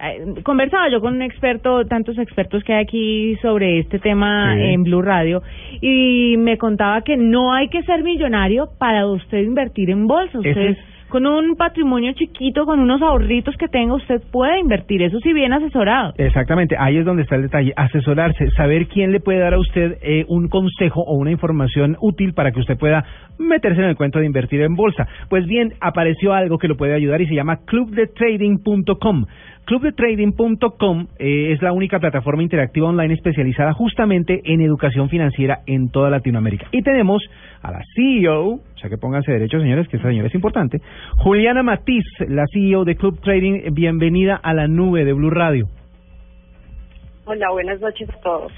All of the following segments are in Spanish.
eh, conversaba yo con un experto, tantos expertos que hay aquí sobre este tema en Blue Radio, y me contaba que no hay que ser millonario para usted invertir en bolsa. Usted con un patrimonio chiquito, con unos ahorritos que tenga, usted puede invertir, eso sí bien asesorado. Exactamente, ahí es donde está el detalle, asesorarse, saber quién le puede dar a usted eh, un consejo o una información útil para que usted pueda meterse en el cuento de invertir en bolsa. Pues bien, apareció algo que lo puede ayudar y se llama clubdetrading.com. Clubdetrading.com eh, es la única plataforma interactiva online especializada justamente en educación financiera en toda Latinoamérica. Y tenemos a la CEO, o sea que pónganse derecho señores, que esta señora es importante, Juliana Matiz, la CEO de Club Trading. Bienvenida a la nube de Blue Radio. Hola, buenas noches a todos.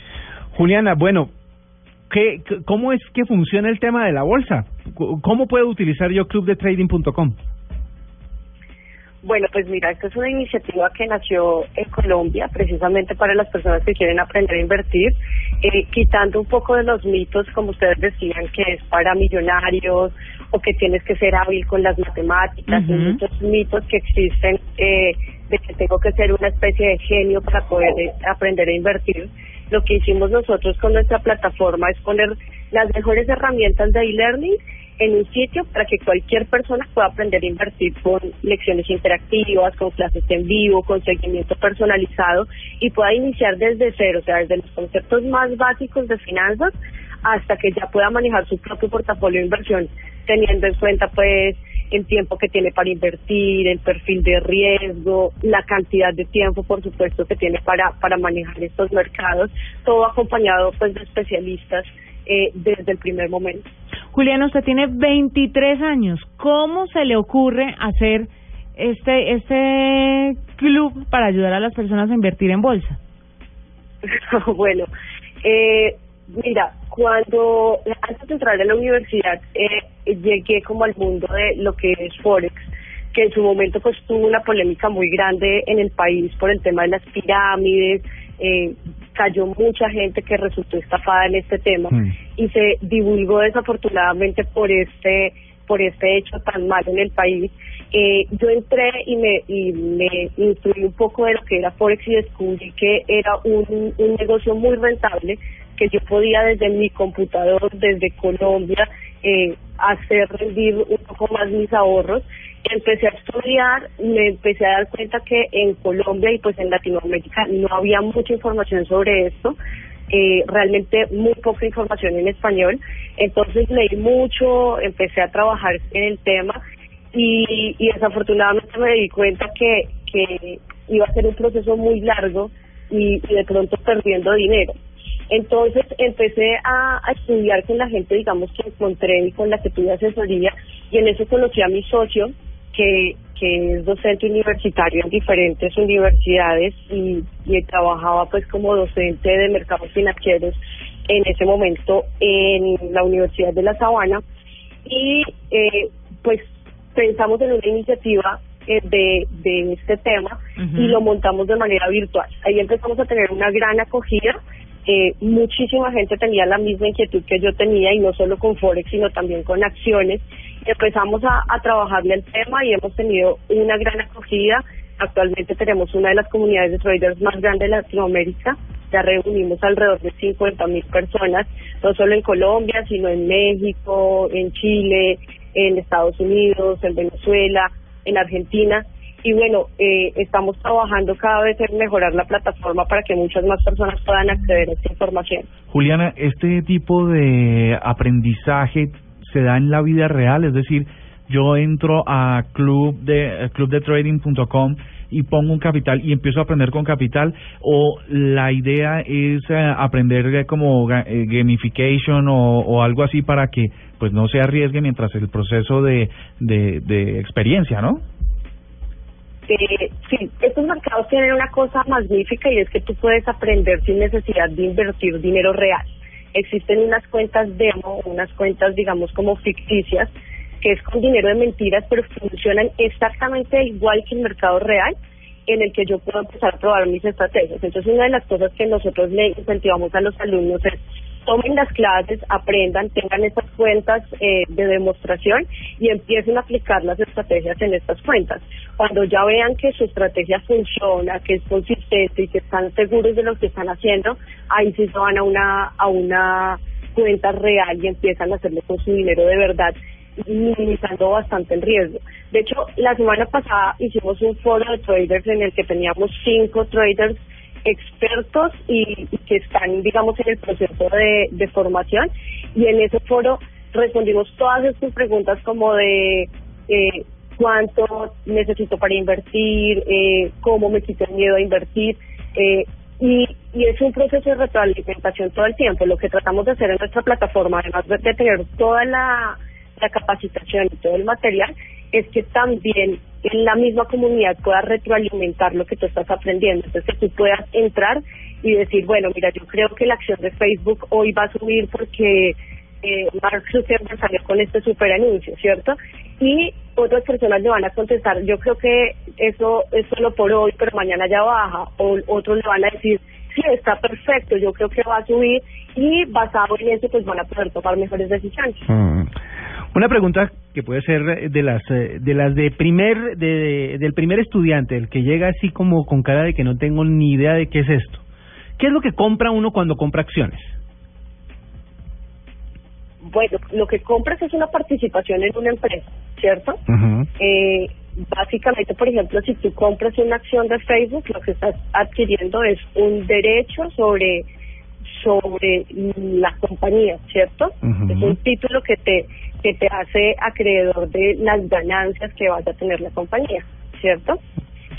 Juliana, bueno, ¿qué, ¿cómo es que funciona el tema de la bolsa? ¿Cómo puedo utilizar yo clubdetrading.com? Bueno, pues mira, esta es una iniciativa que nació en Colombia precisamente para las personas que quieren aprender a invertir, eh, quitando un poco de los mitos, como ustedes decían, que es para millonarios o que tienes que ser hábil con las matemáticas, y muchos mitos que existen eh, de que tengo que ser una especie de genio para poder eh, aprender a invertir. Lo que hicimos nosotros con nuestra plataforma es poner las mejores herramientas de e-learning en un sitio para que cualquier persona pueda aprender a invertir con lecciones interactivas, con clases en vivo, con seguimiento personalizado y pueda iniciar desde cero, o sea, desde los conceptos más básicos de finanzas hasta que ya pueda manejar su propio portafolio de inversión, teniendo en cuenta pues el tiempo que tiene para invertir, el perfil de riesgo, la cantidad de tiempo, por supuesto, que tiene para, para manejar estos mercados, todo acompañado pues de especialistas eh, desde el primer momento. Juliana, usted tiene 23 años. ¿Cómo se le ocurre hacer este este club para ayudar a las personas a invertir en bolsa? bueno, eh, mira, cuando antes de entrar a la universidad eh, llegué como al mundo de lo que es Forex, que en su momento pues tuvo una polémica muy grande en el país por el tema de las pirámides, eh, cayó mucha gente que resultó estafada en este tema mm. y se divulgó desafortunadamente por este por este hecho tan malo en el país. Eh, yo entré y me, y me instruí un poco de lo que era Forex y descubrí que era un, un negocio muy rentable, que yo podía desde mi computador, desde Colombia, eh, hacer rendir un poco más mis ahorros empecé a estudiar, me empecé a dar cuenta que en Colombia y pues en Latinoamérica no había mucha información sobre esto, eh, realmente muy poca información en español, entonces leí mucho, empecé a trabajar en el tema y, y desafortunadamente me di cuenta que, que iba a ser un proceso muy largo y, de pronto perdiendo dinero. Entonces empecé a, estudiar con la gente, digamos, que encontré y con la que tuve asesoría, y en eso conocí a mi socio, que, que es docente universitario en diferentes universidades y, y trabajaba pues como docente de mercados financieros en ese momento en la Universidad de La Sabana y eh, pues pensamos en una iniciativa eh, de, de este tema y lo montamos de manera virtual. Ahí empezamos a tener una gran acogida. Eh, muchísima gente tenía la misma inquietud que yo tenía y no solo con Forex, sino también con acciones empezamos a, a trabajarle el tema y hemos tenido una gran acogida. Actualmente tenemos una de las comunidades de traders más grandes de Latinoamérica. Ya reunimos alrededor de 50 mil personas, no solo en Colombia, sino en México, en Chile, en Estados Unidos, en Venezuela, en Argentina. Y bueno, eh, estamos trabajando cada vez en mejorar la plataforma para que muchas más personas puedan acceder a esta información. Juliana, este tipo de aprendizaje se da en la vida real, es decir, yo entro a club de clubdetrading.com y pongo un capital y empiezo a aprender con capital o la idea es eh, aprender como eh, gamification o, o, algo así para que pues no se arriesgue mientras el proceso de, de experiencia, ¿no? Eh, sí, estos mercados tienen una cosa magnífica y es que tú puedes aprender sin necesidad de invertir dinero real existen unas cuentas demo, unas cuentas digamos como ficticias, que es con dinero de mentiras, pero funcionan exactamente igual que el mercado real, en el que yo puedo empezar a probar mis estrategias. Entonces, una de las cosas que nosotros le incentivamos a los alumnos es tomen las clases, aprendan, tengan estas cuentas eh, de demostración y empiecen a aplicar las estrategias en estas cuentas. Cuando ya vean que su estrategia funciona, que es consistente y que están seguros de lo que están haciendo, ahí sí se van a una, a una cuenta real y empiezan a hacerle con su dinero de verdad minimizando bastante el riesgo. De hecho, la semana pasada hicimos un foro de traders en el que teníamos cinco traders expertos y, que están, digamos, en el proceso de, formación. Y en ese foro respondimos todas estas preguntas como de eh, cuánto necesito para invertir, eh, cómo me quito el miedo a invertir eh, y, y es un proceso de retroalimentación todo el tiempo. Lo que tratamos de hacer en nuestra plataforma, además de tener toda la capacitación y todo el material, es que también en la misma comunidad puedas retroalimentar lo que tú estás aprendiendo. Entonces, que tú puedas entrar y decir, bueno, mira, yo creo que la acción de Facebook hoy va a subir porque eh, Mark Zuckerberg salió con este super anuncio, ¿cierto? Y otras personas le van a contestar, yo creo que eso es solo por hoy, pero mañana ya baja. O otros le van a decir, sí, está perfecto, yo creo que va a subir y basado en eso, pues van a poder tomar mejores decisiones. Mm. Una pregunta que puede ser de las eh, de las de primer de, del primer estudiante, el que llega así como con cara de que no tengo ni idea de qué es esto. ¿Qué es lo que compra uno cuando compra acciones? Bueno, lo que compras es una participación en una empresa, ¿cierto? eh, básicamente, por ejemplo, si tú compras una acción de Facebook, lo que estás adquiriendo es un derecho sobre sobre la compañía, ¿cierto? Es un título que te que te hace acreedor de las ganancias que vaya a tener la compañía, ¿cierto?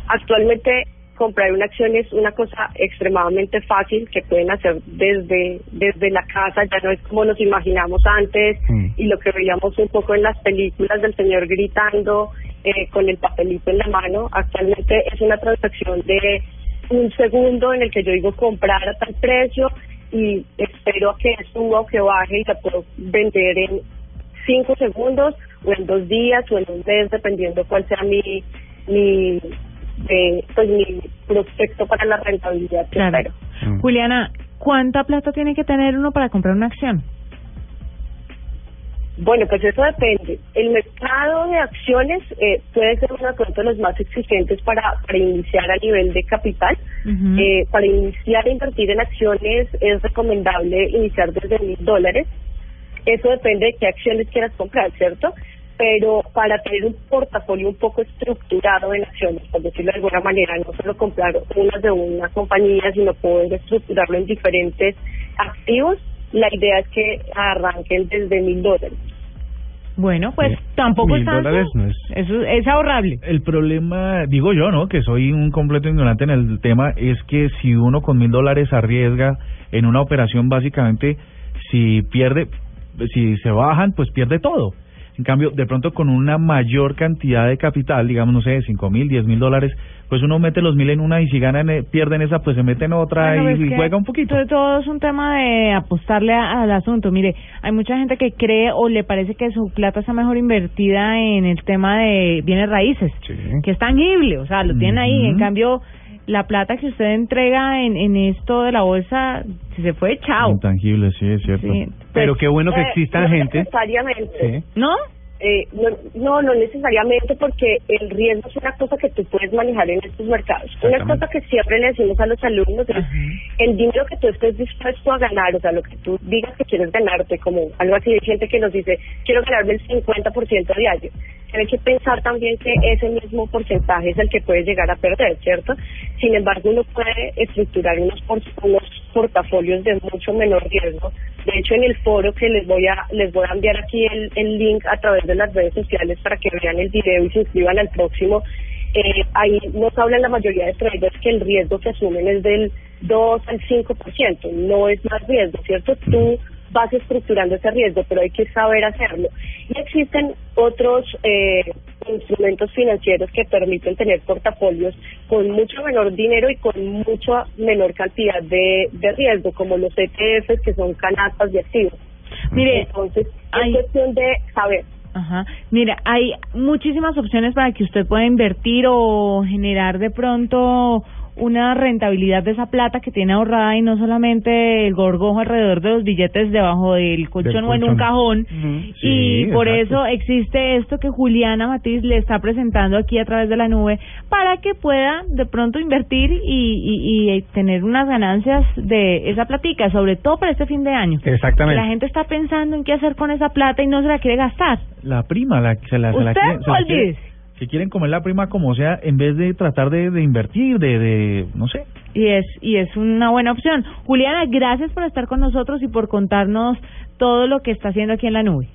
Actualmente comprar una acción es una cosa extremadamente fácil que pueden hacer desde desde la casa, ya no es como nos imaginamos antes mm. y lo que veíamos un poco en las películas del señor gritando eh, con el papelito en la mano. Actualmente es una transacción de un segundo en el que yo digo comprar a tal precio y espero que suba o que baje y la puedo vender en cinco segundos o en dos días o en un mes, dependiendo cuál sea mi mi eh, pues mi prospecto para la rentabilidad que espero. Mm. Juliana, ¿cuánta plata tiene que tener uno para comprar una acción? Bueno, pues eso depende. El mercado de acciones eh, puede ser uno de los más exigentes para, para iniciar a nivel de capital. eh, para iniciar a invertir en acciones es recomendable iniciar desde mil dólares. Eso depende de qué acciones quieras comprar, ¿cierto? Pero para tener un portafolio un poco estructurado en acciones, por decirlo de alguna manera, no solo comprar unas de una compañía, sino poder estructurarlo en diferentes activos, la idea es que arranquen desde mil dólares. Bueno, pues tampoco es tanto. Eso es ahorrable. El problema, digo yo, ¿no? Que soy un completo ignorante en el tema, es que si uno con mil dólares arriesga en una operación, básicamente, si pierde, si se bajan, pues pierde todo. En cambio, de pronto con una mayor cantidad de capital, digamos, no sé, cinco mil, diez mil dólares, pues uno mete los mil en una y si ganan, eh, pierden esa, pues se mete en otra y, juega un poquito. Todo, todo es un tema de apostarle al asunto. Mire, hay mucha gente que cree o le parece que su plata está mejor invertida en el tema de bienes raíces, que es tangible, o sea, lo tienen ahí. En cambio, la plata que usted entrega en, en esto de la bolsa si se fue, chao. Intangible, sí, es cierto. Pero qué bueno que eh, exista gente. Necesariamente. ¿No? Eh, no, no, necesariamente porque el riesgo es una cosa que tú puedes manejar en estos mercados. Una cosa que siempre le decimos a los alumnos es el dinero que tú estés dispuesto a ganar, o sea, lo que tú digas que quieres ganarte, como algo así de gente que nos dice, quiero ganarme el 50% diario. Tienes que pensar también que ese mismo porcentaje es el que puedes llegar a perder, ¿cierto? Sin embargo, uno puede estructurar unos, unos portafolios de mucho menor riesgo. De hecho, en el foro que les voy a les voy a enviar aquí el, el link a través de las redes sociales para que vean el video y se inscriban al próximo. Eh, ahí nos hablan la mayoría de traders que el riesgo que asumen es del 2 al 5%, no es más riesgo, ¿cierto? Tú vas estructurando ese riesgo, pero hay que saber hacerlo. Y existen otros eh, instrumentos financieros que permiten tener portafolios con mucho menor dinero y con mucha menor cantidad de, de riesgo, como los ETFs, que son canastas de activos. Mire, entonces hay... es cuestión de saber. Ajá. Mira, hay muchísimas opciones para que usted pueda invertir o generar de pronto una rentabilidad de esa plata que tiene ahorrada y no solamente el gorgojo alrededor de los billetes debajo del colchón, o en un cajón. y por eso existe esto que Juliana Matiz le está presentando aquí a través de la nube para que pueda de pronto invertir y, y, tener unas ganancias de esa platica, sobre todo para este fin de año. Exactamente. La gente está pensando en qué hacer con esa plata y no se la quiere gastar. La prima, la, se la, se la quiere, que quieren comer la prima como sea en vez de tratar de, invertir, de, de, no sé. Y es, y es una buena opción. Juliana, gracias por estar con nosotros y por contarnos todo lo que está haciendo aquí en la nube.